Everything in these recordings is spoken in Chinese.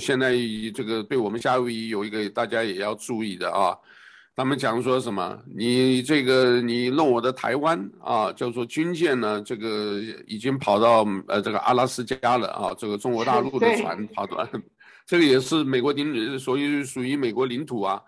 现在这个对我们夏威夷有一个大家也要注意的啊。他们讲说什么？你这个你弄我的台湾啊，叫做军舰呢，这个已经跑到呃这个阿拉斯加了啊，这个中国大陆的船跑到，这个也是美国领，土，所以属于美国领土啊。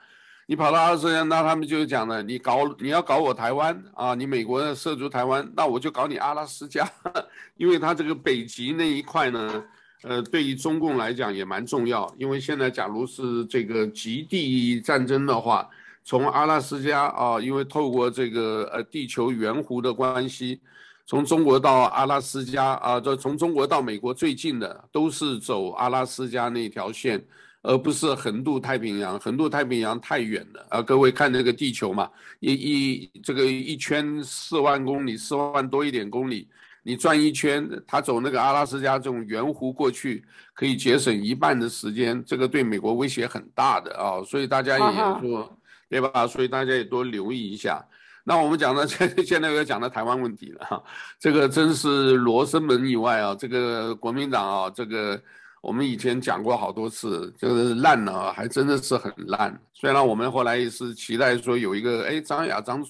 你跑到阿拉斯加，那他们就讲了，你搞你要搞我台湾啊，你美国涉足台湾，那我就搞你阿拉斯加，因为他这个北极那一块呢，呃，对于中共来讲也蛮重要，因为现在假如是这个极地战争的话。从阿拉斯加啊，因为透过这个呃地球圆弧的关系，从中国到阿拉斯加啊，这从中国到美国最近的都是走阿拉斯加那条线，而不是横渡太平洋。横渡太平洋太远了啊！各位看那个地球嘛，一一这个一圈四万公里，四万多一点公里，你转一圈，他走那个阿拉斯加这种圆弧过去，可以节省一半的时间，这个对美国威胁很大的啊！所以大家也说。对吧？所以大家也多留意一下。那我们讲的现 现在要讲到台湾问题了哈，这个真是罗生门以外啊。这个国民党啊，这个我们以前讲过好多次，就是烂了，还真的是很烂。虽然我们后来也是期待说有一个，哎，张亚张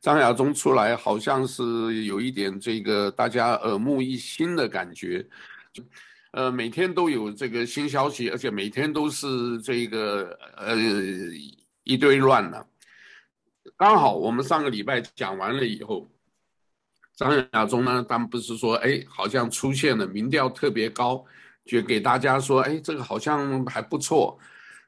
张亚中出来，好像是有一点这个大家耳目一新的感觉，呃，每天都有这个新消息，而且每天都是这个呃。一堆乱的，刚好我们上个礼拜讲完了以后，张亚中呢，他们不是说，哎，好像出现了民调特别高，就给大家说，哎，这个好像还不错。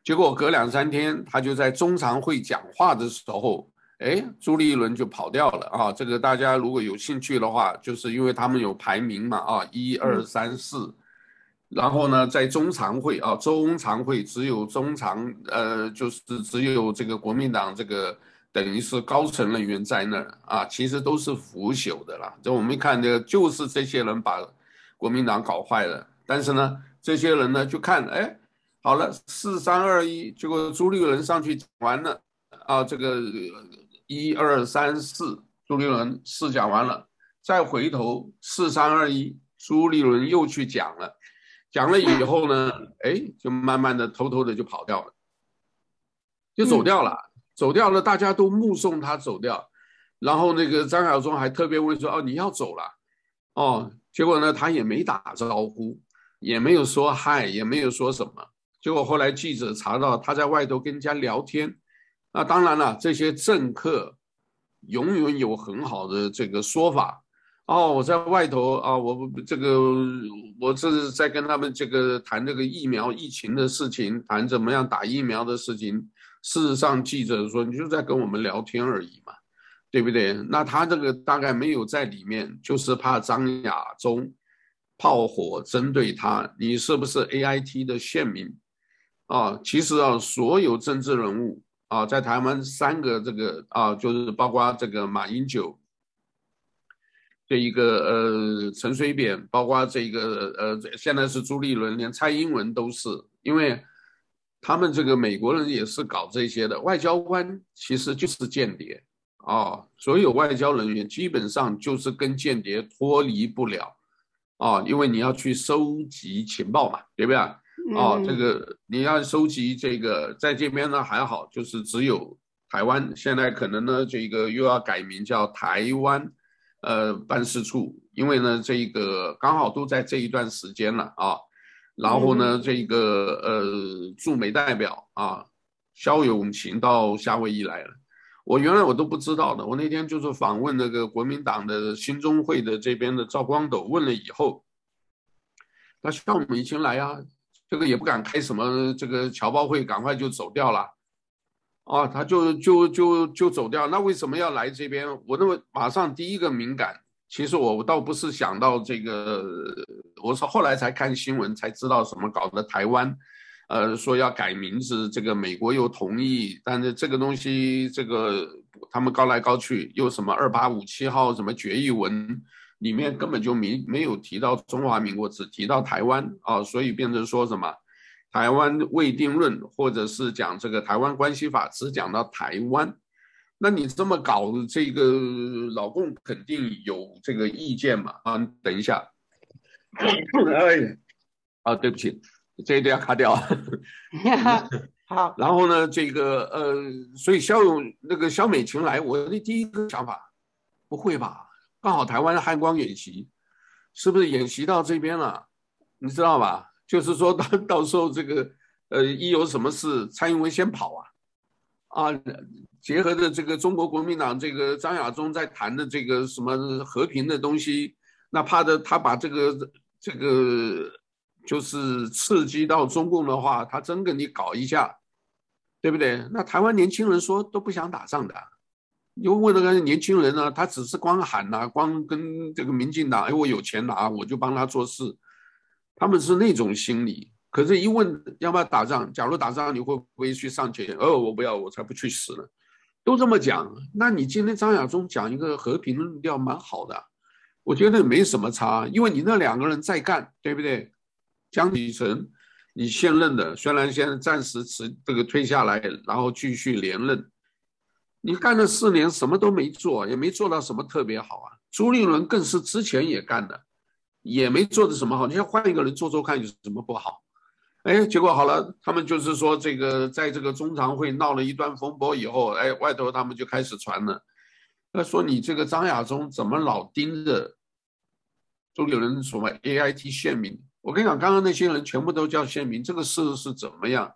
结果隔两三天，他就在中常会讲话的时候，哎，朱立伦就跑掉了啊。这个大家如果有兴趣的话，就是因为他们有排名嘛，啊，一二三四。然后呢，在中常会啊，中常会只有中常，呃，就是只有这个国民党这个等于是高层人员在那儿啊，其实都是腐朽的啦。这我们看，这个就是这些人把国民党搞坏了。但是呢，这些人呢就看，哎，好了，四三二一，结果朱立伦上去讲完了啊，这个一二三四，朱立伦四讲完了，再回头四三二一，朱立伦又去讲了。讲了以后呢，哎，就慢慢的、偷偷的就跑掉了，就走掉了，嗯、走掉了，大家都目送他走掉。然后那个张晓忠还特别问说：“哦，你要走了？”哦，结果呢，他也没打招呼，也没有说嗨，也没有说什么。结果后来记者查到他在外头跟人家聊天。那当然了，这些政客永远有很好的这个说法。哦，我在外头啊，我这个我这是在跟他们这个谈这个疫苗疫情的事情，谈怎么样打疫苗的事情。事实上，记者说你就在跟我们聊天而已嘛，对不对？那他这个大概没有在里面，就是怕张亚中炮火针对他，你是不是 AIT 的线民？啊，其实啊，所有政治人物啊，在台湾三个这个啊，就是包括这个马英九。这一个呃，陈水扁，包括这个呃，现在是朱立伦，连蔡英文都是，因为他们这个美国人也是搞这些的，外交官其实就是间谍啊、所有外交人员基本上就是跟间谍脱离不了、哦，因为你要去收集情报嘛，对不对啊？哦，这个你要收集这个，在这边呢还好，就是只有台湾，现在可能呢这个又要改名叫台湾。呃，办事处，因为呢，这个刚好都在这一段时间了啊，然后呢，嗯、这个呃驻美代表啊，肖永琴到夏威夷来了，我原来我都不知道的，我那天就是访问那个国民党的新中会的这边的赵光斗，问了以后，他萧永勤来啊，这个也不敢开什么这个侨胞会，赶快就走掉了。啊，他就就就就走掉，那为什么要来这边？我认为马上第一个敏感，其实我我倒不是想到这个，我是后来才看新闻才知道什么搞的台湾，呃，说要改名字，这个美国又同意，但是这个东西这个他们高来高去，又什么二八五七号什么决议文里面根本就没没有提到中华民国，只提到台湾啊，所以变成说什么？台湾未定论，或者是讲这个台湾关系法，只讲到台湾，那你这么搞，这个老共肯定有这个意见嘛？啊，等一下，哎，啊，对不起，这一定要卡掉。好，然后呢，这个呃，所以肖勇那个肖美琴来，我的第一个想法，不会吧？刚好台湾的汉光演习，是不是演习到这边了？你知道吧？就是说到 到时候这个呃，一有什么事，蔡英文先跑啊，啊，结合着这个中国国民党这个张亚中在谈的这个什么和平的东西，那怕的他把这个这个就是刺激到中共的话，他真跟你搞一下。对不对？那台湾年轻人说都不想打仗的，又问那个年轻人呢，他只是光喊呐，光跟这个民进党，哎，我有钱拿，我就帮他做事，他们是那种心理。可是，一问要不要打仗，假如打仗，你会不会去上前？哦，我不要，我才不去死呢。都这么讲，那你今天张亚中讲一个和平论调蛮好的，我觉得没什么差，因为你那两个人在干，对不对？江启臣。你现任的虽然现在暂时辞这个退下来，然后继续连任，你干了四年什么都没做，也没做到什么特别好啊。朱立伦更是之前也干的，也没做的什么好。你要换一个人做做看有什么不好？哎，结果好了，他们就是说这个在这个中常会闹了一段风波以后，哎，外头他们就开始传了，那说你这个张亚中怎么老盯着朱立伦所谓 AIT 县民？我跟你讲，刚刚那些人全部都叫县民，这个事是怎么样？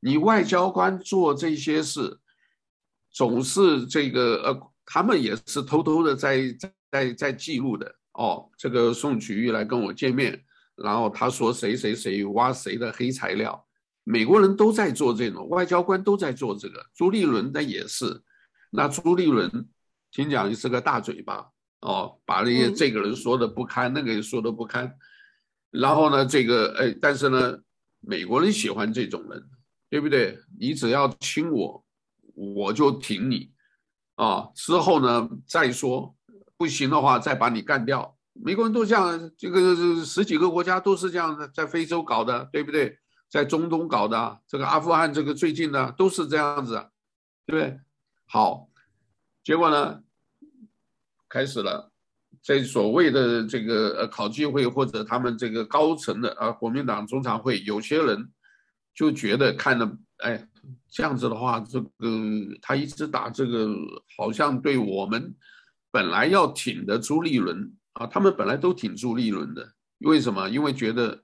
你外交官做这些事，总是这个呃，他们也是偷偷的在在在记录的哦。这个宋曲玉来跟我见面，然后他说谁谁谁挖谁的黑材料，美国人都在做这种，外交官都在做这个。朱立伦的也是，那朱立伦听讲是个大嘴巴哦，把那些这个人说的不堪，那个人说的不堪。然后呢，这个哎，但是呢，美国人喜欢这种人，对不对？你只要亲我，我就挺你，啊，之后呢再说，不行的话再把你干掉。美国人都这样，这个十几个国家都是这样的，在非洲搞的，对不对？在中东搞的，这个阿富汗这个最近的都是这样子，对不对？好，结果呢，开始了。在所谓的这个呃考纪会或者他们这个高层的啊国民党中常会，有些人就觉得看了，哎，这样子的话，这个他一直打这个，好像对我们本来要挺的朱立伦啊，他们本来都挺朱立伦的，为什么？因为觉得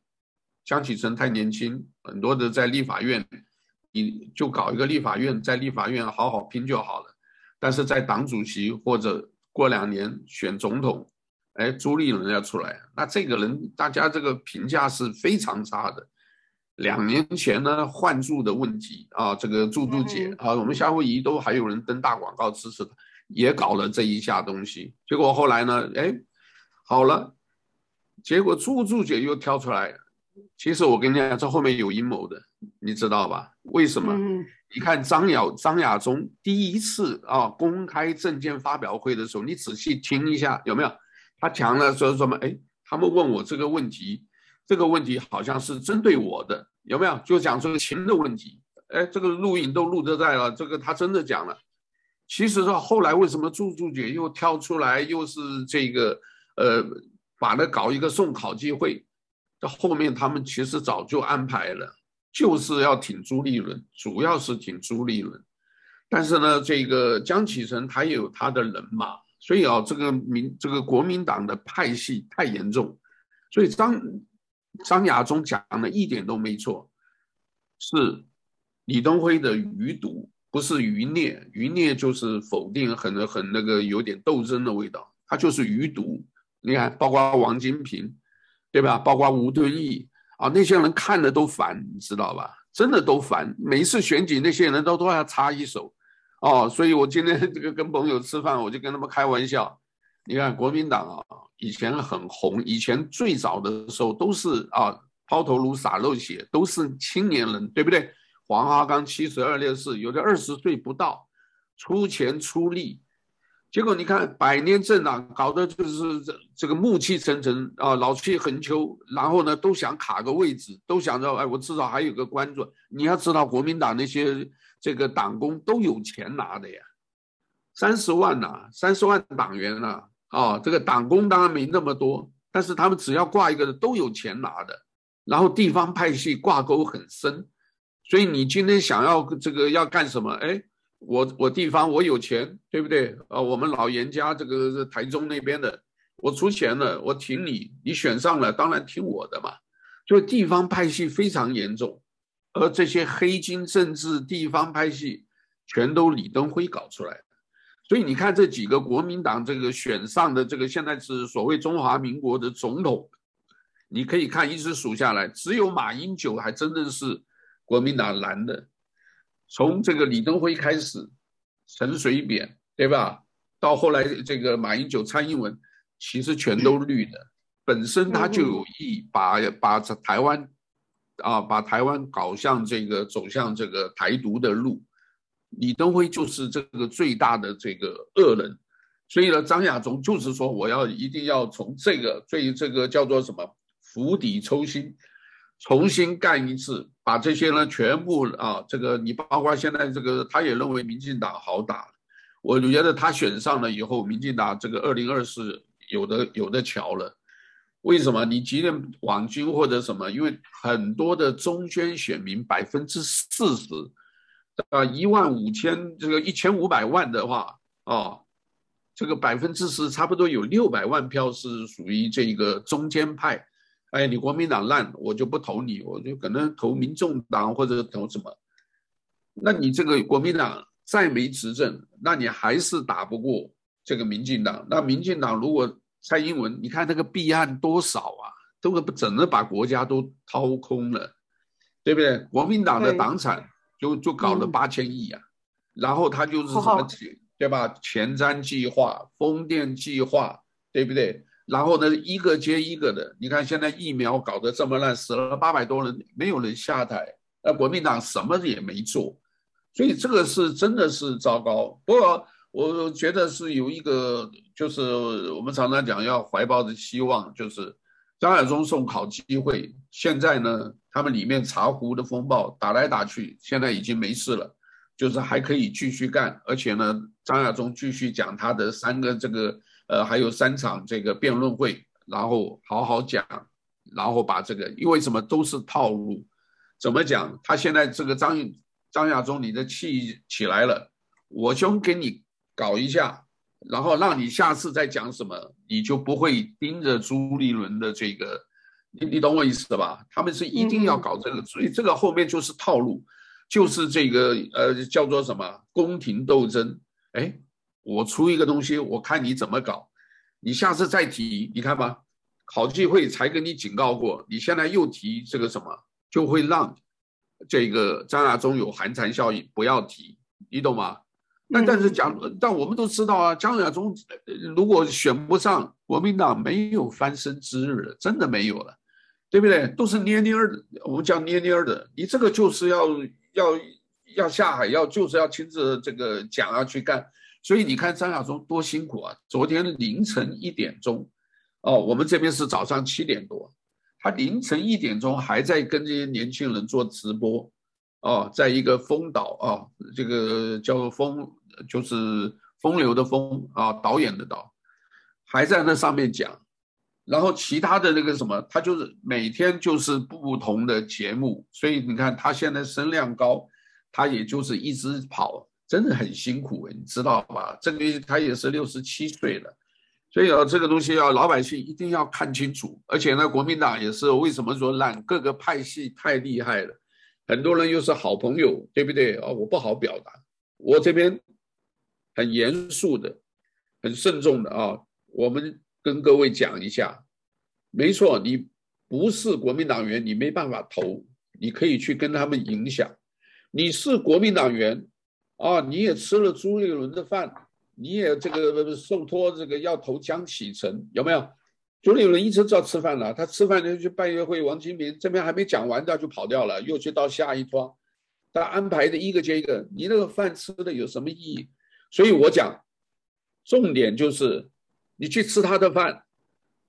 江启臣太年轻，很多的在立法院，你就搞一个立法院，在立法院好好拼就好了，但是在党主席或者。过两年选总统，哎，朱立伦要出来，那这个人大家这个评价是非常差的。两年前呢，换柱的问题啊，这个柱柱姐啊，我们夏威夷都还有人登大广告支持他，也搞了这一下东西。结果后来呢，哎，好了，结果柱柱姐又跳出来。其实我跟你讲，这后面有阴谋的，你知道吧？为什么？你看张亚张亚中第一次啊公开证件发表会的时候，你仔细听一下有没有？他讲了说什么？哎，他们问我这个问题，这个问题好像是针对我的，有没有？就讲这个情的问题。哎，这个录影都录得在了，这个他真的讲了。其实说后来为什么柱柱姐又跳出来，又是这个呃，把它搞一个送考机会，这后面他们其实早就安排了。就是要挺朱立伦，主要是挺朱立伦，但是呢，这个江启臣他也有他的人马，所以啊，这个民这个国民党的派系太严重，所以张张亚中讲的一点都没错，是李登辉的余毒，不是余孽，余孽就是否定很很那个有点斗争的味道，他就是余毒。你看，包括王金平，对吧？包括吴敦义。啊，那些人看了都烦，你知道吧？真的都烦。每一次选举，那些人都都要插一手，哦，所以我今天这个跟朋友吃饭，我就跟他们开玩笑。你看国民党啊，以前很红，以前最早的时候都是啊抛头颅洒热血，都是青年人，对不对？黄阿刚七十二烈士，有的二十岁不到，出钱出力。结果你看，百年政党搞得就是这这个暮气沉沉啊，老气横秋，然后呢都想卡个位置，都想着哎，我至少还有个关注。你要知道，国民党那些这个党工都有钱拿的呀，三十万呐、啊，三十万党员呐，啊，这个党工当然没那么多，但是他们只要挂一个的都有钱拿的，然后地方派系挂钩很深，所以你今天想要这个要干什么？哎，我我地方我有钱，对不对？啊，我们老严家这个是台中那边的，我出钱了，我挺你，你选上了，当然听我的嘛。就地方派系非常严重，而这些黑金政治、地方派系，全都李登辉搞出来的。所以你看这几个国民党这个选上的这个现在是所谓中华民国的总统，你可以看一直数下来，只有马英九还真的是国民党蓝的。从这个李登辉开始，陈水扁对吧？到后来这个马英九、蔡英文，其实全都绿的。本身他就有意把把台湾啊，把台湾搞向这个走向这个台独的路。李登辉就是这个最大的这个恶人，所以呢，张亚中就是说，我要一定要从这个最这个叫做什么釜底抽薪，重新干一次，把这些呢全部啊，这个你包括现在这个，他也认为民进党好打，我觉得他选上了以后，民进党这个二零二四有的有的瞧了，为什么？你即便网军或者什么，因为很多的中间选民百分之四十。啊，一万五千这个一千五百万的话，啊，这个百分之十差不多有六百万票是属于这个中间派。哎，你国民党烂，我就不投你，我就可能投民众党或者投什么。那你这个国民党再没执政，那你还是打不过这个民进党。那民进党如果蔡英文，你看那个弊案多少啊，都不整个把国家都掏空了，对不对？国民党的党产。就就搞了八千亿啊，嗯、然后他就是什么对吧？前瞻计划、风电计划，对不对？然后呢，一个接一个的。你看现在疫苗搞得这么烂，死了八百多人，没有人下台。那国民党什么也没做，所以这个是真的是糟糕。不过我觉得是有一个，就是我们常常讲要怀抱着希望，就是张亚中送考机会。现在呢？他们里面茶壶的风暴打来打去，现在已经没事了，就是还可以继续干，而且呢，张亚中继续讲他的三个这个呃，还有三场这个辩论会，然后好好讲，然后把这个，因为什么都是套路，怎么讲？他现在这个张张亚中，你的气起来了，我就给你搞一下，然后让你下次再讲什么，你就不会盯着朱立伦的这个。你你懂我意思吧？他们是一定要搞这个，所以这个后面就是套路，就是这个呃叫做什么宫廷斗争。哎，我出一个东西，我看你怎么搞，你下次再提，你看吧，考纪会才跟你警告过，你现在又提这个什么，就会让这个张亚中有寒蝉效应，不要提，你懂吗？那但是讲，但我们都知道啊，张亚中如果选不上，国民党没有翻身之日，真的没有了。对不对？都是捏捏的，我们叫捏捏的。你这个就是要要要下海，要就是要亲自这个讲啊去干。所以你看张亚中多辛苦啊！昨天凌晨一点钟，哦，我们这边是早上七点多，他凌晨一点钟还在跟这些年轻人做直播，哦，在一个风岛啊、哦，这个叫做风，就是风流的风啊，导演的导，还在那上面讲。然后其他的那个什么，他就是每天就是不同的节目，所以你看他现在声量高，他也就是一直跑，真的很辛苦，你知道吧？这个他也是六十七岁了，所以啊，这个东西要老百姓一定要看清楚。而且呢，国民党也是为什么说烂，各个派系太厉害了，很多人又是好朋友，对不对啊？我不好表达，我这边很严肃的，很慎重的啊，我们。跟各位讲一下，没错，你不是国民党员，你没办法投，你可以去跟他们影响。你是国民党员，啊，你也吃了朱立伦的饭，你也这个受托这个要投江启臣，有没有？朱立伦一直知道吃饭了，他吃饭就去拜约会，王金平这边还没讲完，他就跑掉了，又去到下一桌，他安排的一个接一个，你那个饭吃的有什么意义？所以我讲，重点就是。你去吃他的饭，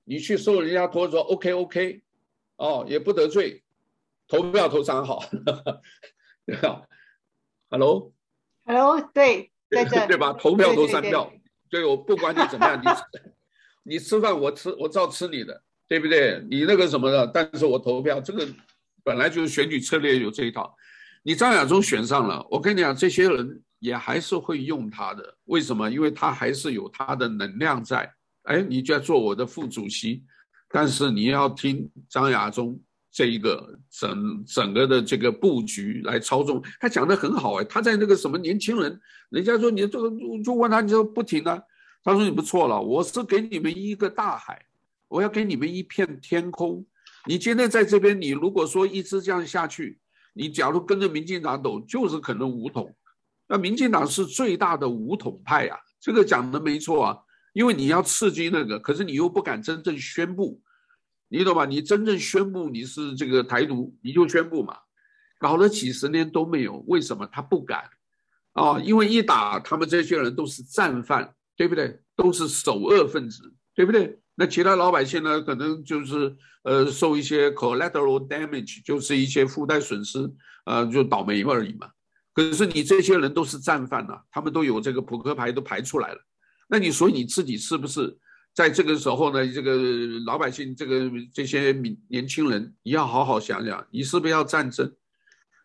你去受人家托说 OK OK，哦，也不得罪，投票投三 好，对吧？Hello，Hello，对，在这对吧？投票投三票，对，对，对，对，对 我不管你怎么样，你你吃饭我吃我照吃你的，对不对？你那个什么的，但是我投票，这个本来就是选举策略有这一套。你张亚中选上了，我跟你讲，这些人也还是会用他的。为什么？因为他还是有他的能量在。哎，你就要做我的副主席，但是你要听张亚中这一个整整个的这个布局来操纵。他讲的很好哎，他在那个什么年轻人，人家说你这个就问他，你说不停啊。他说你不错了，我是给你们一个大海，我要给你们一片天空。你今天在这边，你如果说一直这样下去。你假如跟着民进党走，就是可能武统。那民进党是最大的武统派呀，这个讲的没错啊。因为你要刺激那个，可是你又不敢真正宣布，你懂吧？你真正宣布你是这个台独，你就宣布嘛。搞了几十年都没有，为什么他不敢？啊，因为一打他们这些人都是战犯，对不对？都是首恶分子，对不对？那其他老百姓呢？可能就是呃受一些 collateral damage，就是一些附带损失，呃就倒霉而已嘛。可是你这些人都是战犯呐、他们都有这个扑克牌都排出来了。那你说你自己是不是在这个时候呢？这个老百姓，这个这些年年轻人，你要好好想想，你是不是要战争？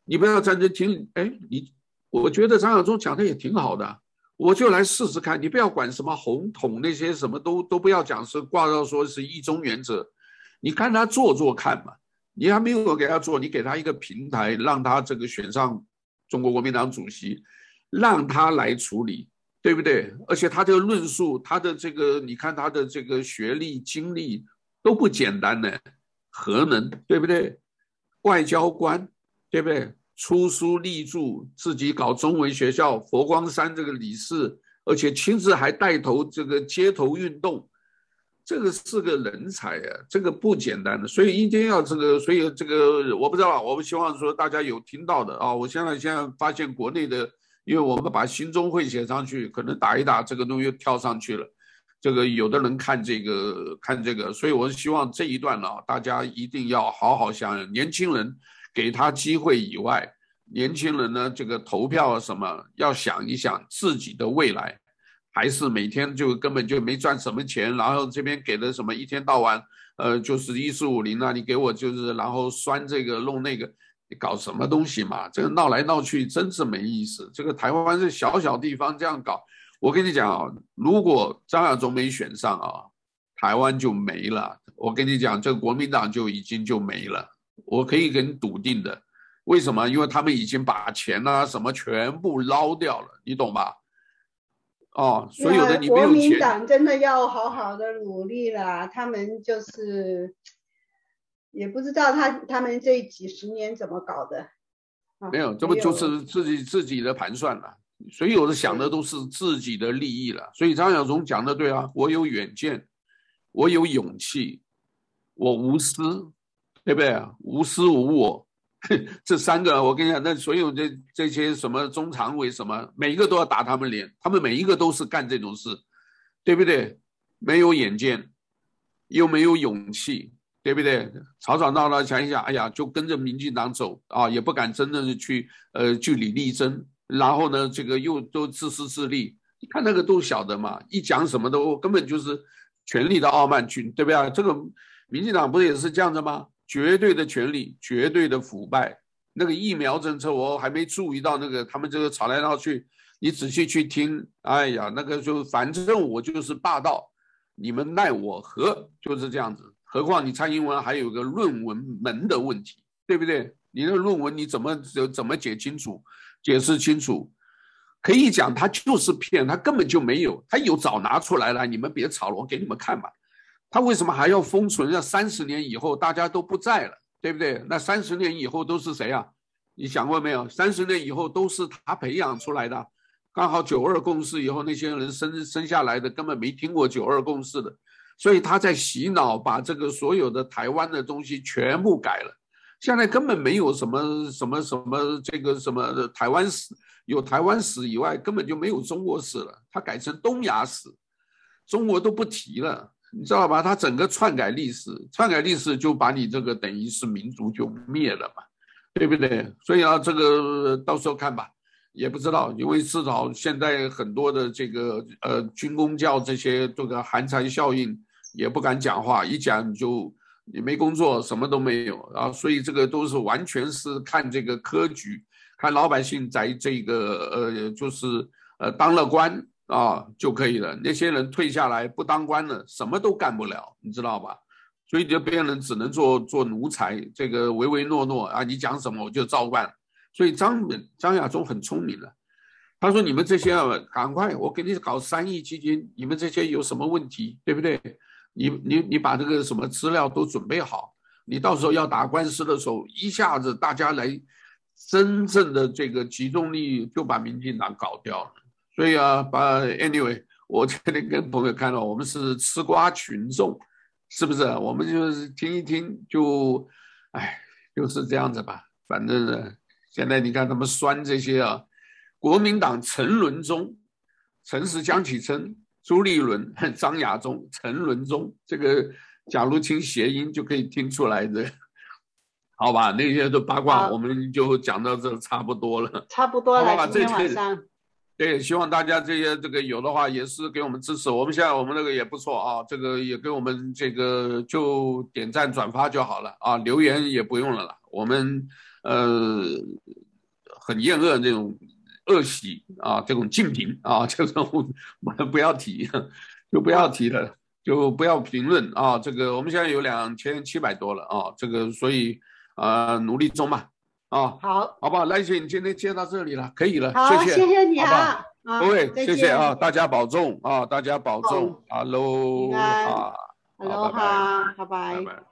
你不要战争，听哎，你我觉得张亚中讲的也挺好的。我就来试试看，你不要管什么红统那些什么都都不要讲，是挂到说是一中原则，你看他做做看嘛。你还没有给他做，你给他一个平台，让他这个选上中国国民党主席，让他来处理，对不对？而且他这个论述，他的这个，你看他的这个学历经历都不简单呢，核能，对不对？外交官，对不对？出书立著，自己搞中文学校，佛光山这个理事，而且亲自还带头这个街头运动，这个是个人才啊，这个不简单的，所以一定要这个，所以这个我不知道，我不希望说大家有听到的啊，我现在现在发现国内的，因为我们把新中会写上去，可能打一打这个东西又跳上去了，这个有的人看这个看这个，所以我希望这一段呢，大家一定要好好想想，年轻人。给他机会以外，年轻人呢，这个投票什么要想一想自己的未来，还是每天就根本就没赚什么钱，然后这边给的什么一天到晚，呃，就是一四五零啊，你给我就是然后拴这个弄那个，你搞什么东西嘛？这个闹来闹去真是没意思。这个台湾是小小地方这样搞，我跟你讲啊，如果张亚中没选上啊，台湾就没了。我跟你讲，这个国民党就已经就没了。我可以给你笃定的，为什么？因为他们已经把钱啊什么全部捞掉了，你懂吧？哦，所有的你没有钱。国民党真的要好好的努力了，他们就是也不知道他他们这几十年怎么搞的。没有，这不就是自己自己的盘算了？所有的想的都是自己的利益了。所以张小松讲的对啊，我有远见，我有勇气，我无私。对不对？无私无我，这三个我跟你讲，那所有这这些什么中常委什么，每一个都要打他们脸，他们每一个都是干这种事，对不对？没有远见，又没有勇气，对不对？吵吵闹闹想一想，哎呀，就跟着民进党走啊，也不敢真正的去呃据理力争，然后呢，这个又都自私自利，你看那个都晓得嘛，一讲什么都根本就是权力的傲慢去，对不对？这个民进党不是也是这样子吗？绝对的权力，绝对的腐败。那个疫苗政策，我还没注意到那个他们这个吵来闹去。你仔细去听，哎呀，那个就反正我就是霸道，你们奈我何？就是这样子。何况你蔡英文还有个论文门的问题，对不对？你的论文你怎么怎么解清楚、解释清楚？可以讲他就是骗，他根本就没有，他有早拿出来了。你们别吵了，我给你们看吧。他为什么还要封存？要三十年以后大家都不在了，对不对？那三十年以后都是谁啊？你想过没有？三十年以后都是他培养出来的，刚好九二共识以后那些人生生下来的根本没听过九二共识的，所以他在洗脑，把这个所有的台湾的东西全部改了。现在根本没有什么什么什么这个什么台湾史，有台湾史以外根本就没有中国史了，他改成东亚史，中国都不提了。你知道吧？他整个篡改历史，篡改历史就把你这个等于是民族就灭了嘛，对不对？所以啊，这个到时候看吧，也不知道，因为至少现在很多的这个呃军工教这些这个寒蝉效应，也不敢讲话，一讲就你没工作，什么都没有啊。所以这个都是完全是看这个科举，看老百姓在这个呃，就是呃当了官啊就可以了。那些人退下来不当官了，什么都干不了，你知道吧？所以就别人只能做做奴才，这个唯唯诺诺啊，你讲什么我就照办。所以张张亚中很聪明的，他说：“你们这些啊，赶快，我给你搞三亿基金，你们这些有什么问题，对不对？你你你把这个什么资料都准备好，你到时候要打官司的时候，一下子大家来真正的这个集中力就把民进党搞掉了。所以啊，把 anyway，我今天跟朋友看到，我们是吃瓜群众，是不是？我们就是听一听就，哎，就是这样子吧，反正呢。”现在你看他们酸这些啊，国民党陈伦宗，陈氏江启臣，朱立伦、张亚中、陈伦宗，这个假如听谐音就可以听出来的，好吧？那些都八卦，我们就讲到这差不多了，差不多了。今天晚上，对，希望大家这些这个有的话也是给我们支持。我们现在我们那个也不错啊，这个也给我们这个就点赞转发就好了啊，留言也不用了啦，我们。呃，很厌恶那种恶习啊，这种竞品啊，这种我们不要提，就不要提了，就不要评论啊。这个我们现在有两千七百多了啊，这个所以啊、呃，努力中吧啊。好，好不好？赖姐，你今天接到这里了，可以了，谢谢，谢谢你啊，各位，谢谢啊，大家保重啊，大家保重，哈喽啊，哈喽哈，拜拜，拜拜。